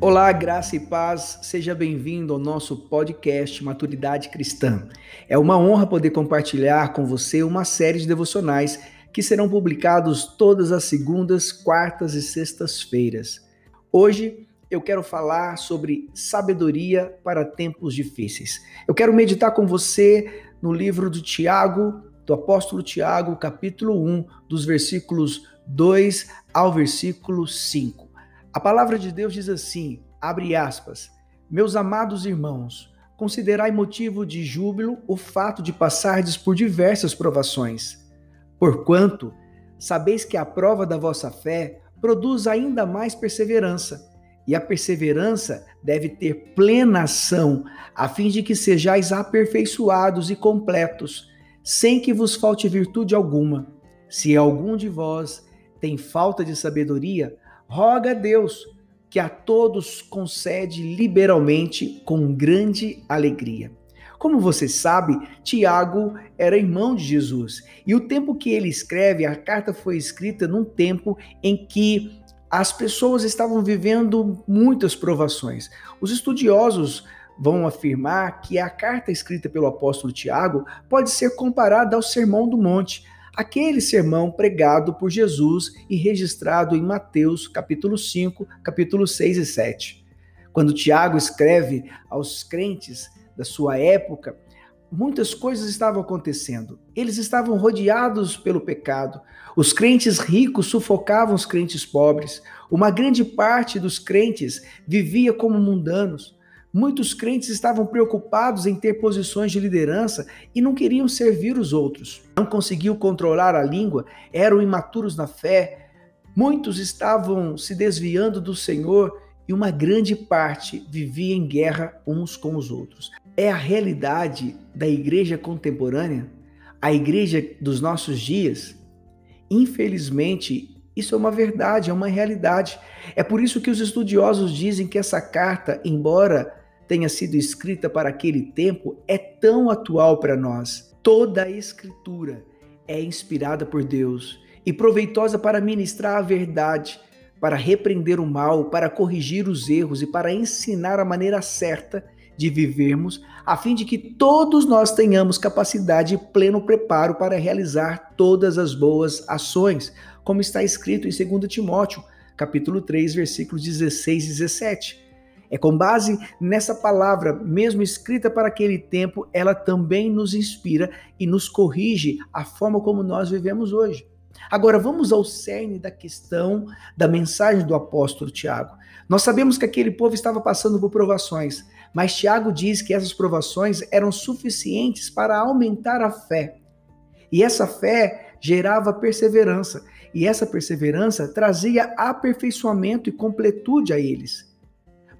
Olá, graça e paz, seja bem-vindo ao nosso podcast Maturidade Cristã. É uma honra poder compartilhar com você uma série de devocionais que serão publicados todas as segundas, quartas e sextas-feiras. Hoje eu quero falar sobre sabedoria para tempos difíceis. Eu quero meditar com você no livro do Tiago, do apóstolo Tiago, capítulo 1, dos versículos 2 ao versículo 5. A palavra de Deus diz assim: abre aspas, meus amados irmãos, considerai motivo de júbilo o fato de passardes por diversas provações. Porquanto, sabeis que a prova da vossa fé produz ainda mais perseverança e a perseverança deve ter plena ação, a fim de que sejais aperfeiçoados e completos, sem que vos falte virtude alguma. Se algum de vós tem falta de sabedoria, roga a Deus, que a todos concede liberalmente com grande alegria. Como você sabe, Tiago era irmão de Jesus, e o tempo que ele escreve, a carta foi escrita num tempo em que as pessoas estavam vivendo muitas provações. Os estudiosos vão afirmar que a carta escrita pelo apóstolo Tiago pode ser comparada ao Sermão do Monte, aquele sermão pregado por Jesus e registrado em Mateus, capítulo 5, capítulo 6 e 7. Quando Tiago escreve aos crentes da sua época, muitas coisas estavam acontecendo. Eles estavam rodeados pelo pecado. Os crentes ricos sufocavam os crentes pobres. Uma grande parte dos crentes vivia como mundanos. Muitos crentes estavam preocupados em ter posições de liderança e não queriam servir os outros. Não conseguiam controlar a língua, eram imaturos na fé. Muitos estavam se desviando do Senhor e uma grande parte vivia em guerra uns com os outros é a realidade da igreja contemporânea, a igreja dos nossos dias? Infelizmente, isso é uma verdade, é uma realidade. É por isso que os estudiosos dizem que essa carta, embora tenha sido escrita para aquele tempo, é tão atual para nós. Toda a escritura é inspirada por Deus e proveitosa para ministrar a verdade, para repreender o mal, para corrigir os erros e para ensinar a maneira certa de vivermos, a fim de que todos nós tenhamos capacidade e pleno preparo para realizar todas as boas ações, como está escrito em 2 Timóteo, capítulo 3, versículos 16 e 17. É com base nessa palavra, mesmo escrita para aquele tempo, ela também nos inspira e nos corrige a forma como nós vivemos hoje. Agora vamos ao cerne da questão da mensagem do apóstolo Tiago. Nós sabemos que aquele povo estava passando por provações, mas Tiago diz que essas provações eram suficientes para aumentar a fé. E essa fé gerava perseverança, e essa perseverança trazia aperfeiçoamento e completude a eles.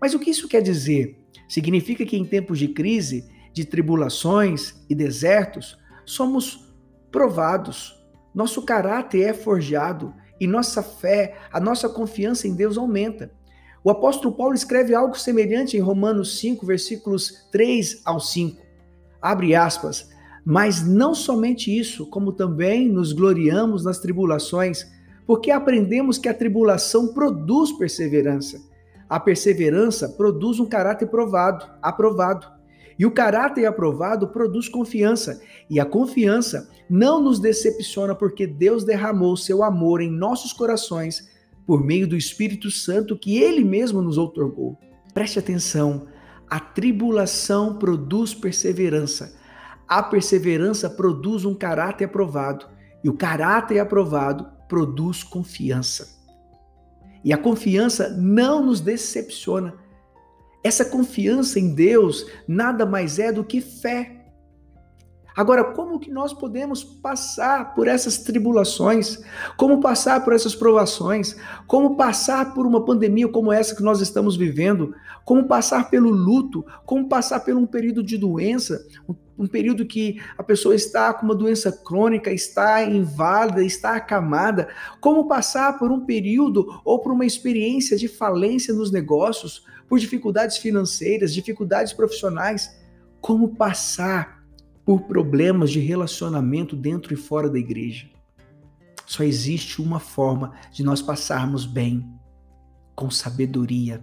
Mas o que isso quer dizer? Significa que em tempos de crise, de tribulações e desertos, somos provados, nosso caráter é forjado e nossa fé, a nossa confiança em Deus aumenta. O apóstolo Paulo escreve algo semelhante em Romanos 5, versículos 3 ao 5. Abre aspas. Mas não somente isso, como também nos gloriamos nas tribulações, porque aprendemos que a tribulação produz perseverança. A perseverança produz um caráter provado, aprovado. E o caráter aprovado produz confiança, e a confiança não nos decepciona porque Deus derramou seu amor em nossos corações por meio do Espírito Santo que ele mesmo nos outorgou. Preste atenção, a tribulação produz perseverança. A perseverança produz um caráter aprovado, e o caráter aprovado produz confiança. E a confiança não nos decepciona. Essa confiança em Deus nada mais é do que fé. Agora, como que nós podemos passar por essas tribulações? Como passar por essas provações? Como passar por uma pandemia como essa que nós estamos vivendo? Como passar pelo luto? Como passar por um período de doença? Um período que a pessoa está com uma doença crônica, está inválida, está acamada? Como passar por um período ou por uma experiência de falência nos negócios, por dificuldades financeiras, dificuldades profissionais? Como passar por problemas de relacionamento dentro e fora da igreja. Só existe uma forma de nós passarmos bem, com sabedoria,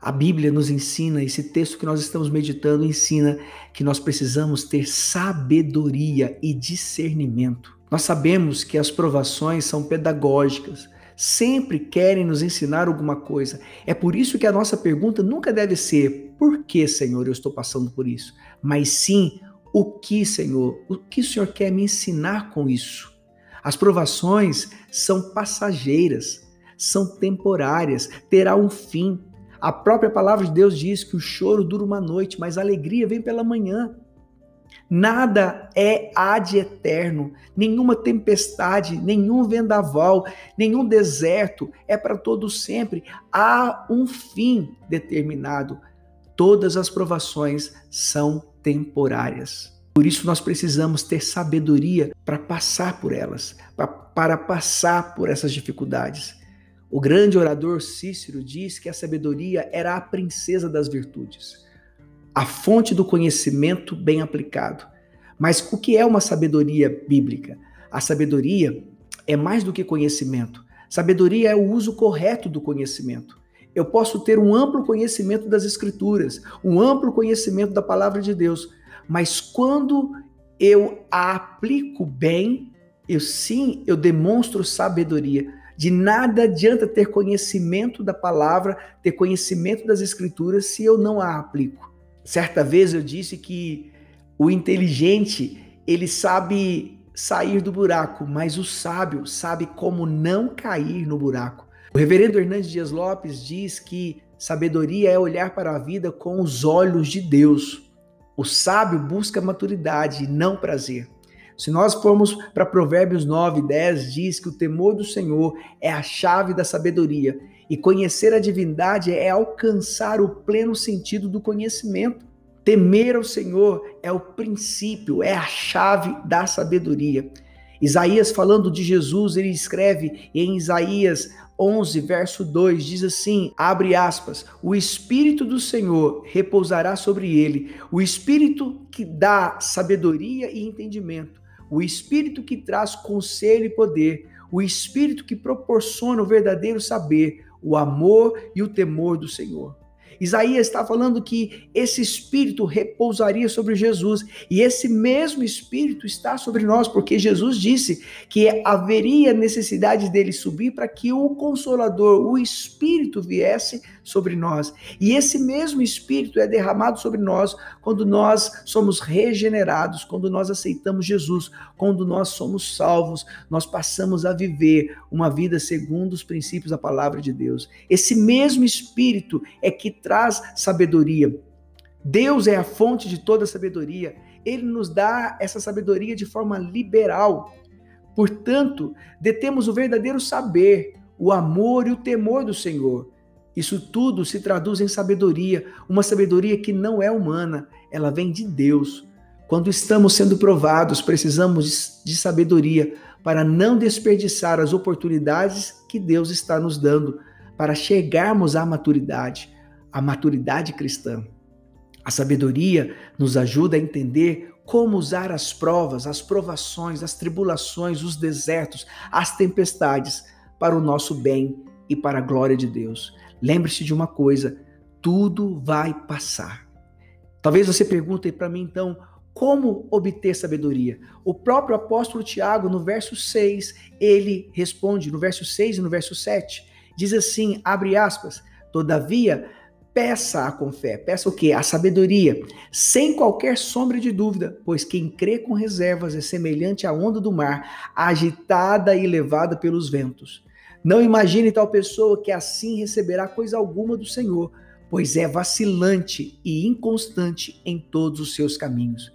A Bíblia nos ensina, esse texto que nós estamos meditando ensina que nós precisamos ter sabedoria e discernimento. Nós sabemos que as provações são pedagógicas, sempre querem nos ensinar alguma coisa. É por isso que a nossa pergunta nunca deve ser: por que, Senhor, eu estou passando por isso? Mas sim, o que, Senhor? O que o Senhor quer me ensinar com isso? As provações são passageiras, são temporárias, terá um fim. A própria palavra de Deus diz que o choro dura uma noite, mas a alegria vem pela manhã. Nada é ad eterno, nenhuma tempestade, nenhum vendaval, nenhum deserto é para todo sempre. Há um fim determinado. Todas as provações são temporárias. Por isso nós precisamos ter sabedoria para passar por elas, para passar por essas dificuldades. O grande orador Cícero diz que a sabedoria era a princesa das virtudes, a fonte do conhecimento bem aplicado. Mas o que é uma sabedoria bíblica? A sabedoria é mais do que conhecimento. Sabedoria é o uso correto do conhecimento. Eu posso ter um amplo conhecimento das Escrituras, um amplo conhecimento da palavra de Deus, mas quando eu a aplico bem, eu sim, eu demonstro sabedoria. De nada adianta ter conhecimento da palavra, ter conhecimento das escrituras, se eu não a aplico. Certa vez eu disse que o inteligente, ele sabe sair do buraco, mas o sábio sabe como não cair no buraco. O reverendo Hernandes Dias Lopes diz que sabedoria é olhar para a vida com os olhos de Deus. O sábio busca maturidade não prazer. Se nós formos para Provérbios 9, 10, diz que o temor do Senhor é a chave da sabedoria e conhecer a divindade é alcançar o pleno sentido do conhecimento. Temer ao Senhor é o princípio, é a chave da sabedoria. Isaías, falando de Jesus, ele escreve em Isaías 11, verso 2, diz assim: abre aspas, o Espírito do Senhor repousará sobre ele, o Espírito que dá sabedoria e entendimento o espírito que traz conselho e poder, o espírito que proporciona o verdadeiro saber, o amor e o temor do Senhor. Isaías está falando que esse espírito repousaria sobre Jesus e esse mesmo espírito está sobre nós, porque Jesus disse que haveria necessidade dele subir para que o consolador, o espírito viesse sobre nós. E esse mesmo espírito é derramado sobre nós quando nós somos regenerados, quando nós aceitamos Jesus, quando nós somos salvos, nós passamos a viver uma vida segundo os princípios da palavra de Deus. Esse mesmo espírito é que traz sabedoria. Deus é a fonte de toda sabedoria. Ele nos dá essa sabedoria de forma liberal. Portanto, detemos o verdadeiro saber, o amor e o temor do Senhor. Isso tudo se traduz em sabedoria, uma sabedoria que não é humana, ela vem de Deus. Quando estamos sendo provados, precisamos de sabedoria para não desperdiçar as oportunidades que Deus está nos dando para chegarmos à maturidade a maturidade cristã. A sabedoria nos ajuda a entender como usar as provas, as provações, as tribulações, os desertos, as tempestades para o nosso bem e para a glória de Deus. Lembre-se de uma coisa: tudo vai passar. Talvez você pergunte para mim então, como obter sabedoria? O próprio apóstolo Tiago, no verso 6, ele responde, no verso 6 e no verso 7, diz assim: abre aspas, todavia Peça com fé. Peça o quê? A sabedoria, sem qualquer sombra de dúvida, pois quem crê com reservas é semelhante à onda do mar, agitada e levada pelos ventos. Não imagine tal pessoa que assim receberá coisa alguma do Senhor, pois é vacilante e inconstante em todos os seus caminhos.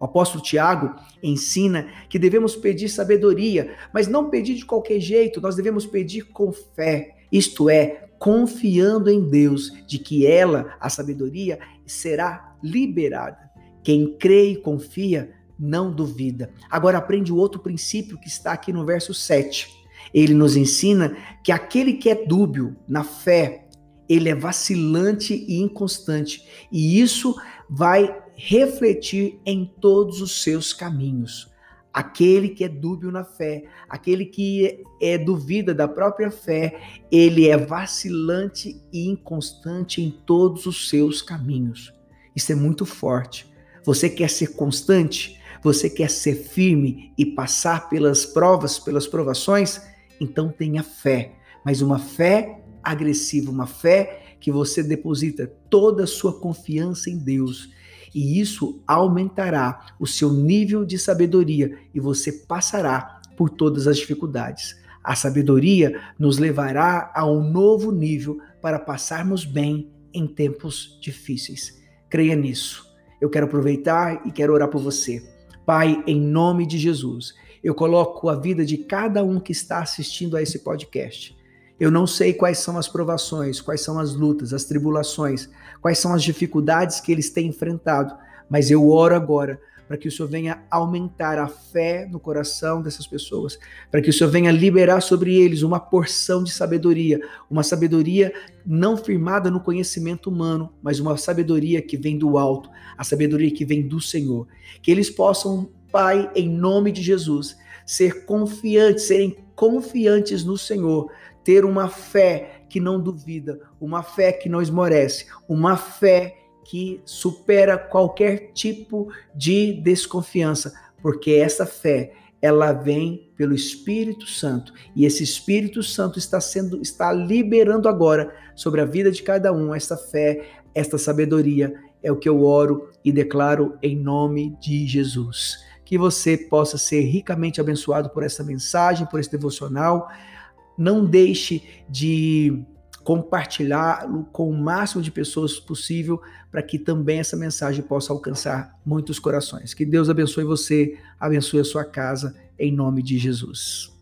O apóstolo Tiago ensina que devemos pedir sabedoria, mas não pedir de qualquer jeito, nós devemos pedir com fé, isto é, confiando em Deus de que ela, a sabedoria, será liberada. Quem crê e confia não duvida. Agora aprende o outro princípio que está aqui no verso 7. Ele nos ensina que aquele que é dúbio na fé, ele é vacilante e inconstante, e isso vai refletir em todos os seus caminhos. Aquele que é dúbio na fé, aquele que é duvida da própria fé, ele é vacilante e inconstante em todos os seus caminhos. Isso é muito forte. Você quer ser constante? Você quer ser firme e passar pelas provas, pelas provações? Então tenha fé, mas uma fé agressiva, uma fé que você deposita toda a sua confiança em Deus. E isso aumentará o seu nível de sabedoria e você passará por todas as dificuldades. A sabedoria nos levará a um novo nível para passarmos bem em tempos difíceis. Creia nisso. Eu quero aproveitar e quero orar por você. Pai, em nome de Jesus, eu coloco a vida de cada um que está assistindo a esse podcast. Eu não sei quais são as provações, quais são as lutas, as tribulações, quais são as dificuldades que eles têm enfrentado, mas eu oro agora para que o Senhor venha aumentar a fé no coração dessas pessoas, para que o Senhor venha liberar sobre eles uma porção de sabedoria, uma sabedoria não firmada no conhecimento humano, mas uma sabedoria que vem do alto, a sabedoria que vem do Senhor. Que eles possam, Pai, em nome de Jesus, ser confiantes, serem confiantes no Senhor, ter uma fé que não duvida, uma fé que não esmorece, uma fé que supera qualquer tipo de desconfiança, porque essa fé ela vem pelo Espírito Santo e esse Espírito Santo está sendo está liberando agora sobre a vida de cada um esta fé, esta sabedoria. É o que eu oro e declaro em nome de Jesus. Que você possa ser ricamente abençoado por essa mensagem, por esse devocional. Não deixe de compartilhá-lo com o máximo de pessoas possível para que também essa mensagem possa alcançar muitos corações. Que Deus abençoe você, abençoe a sua casa, em nome de Jesus.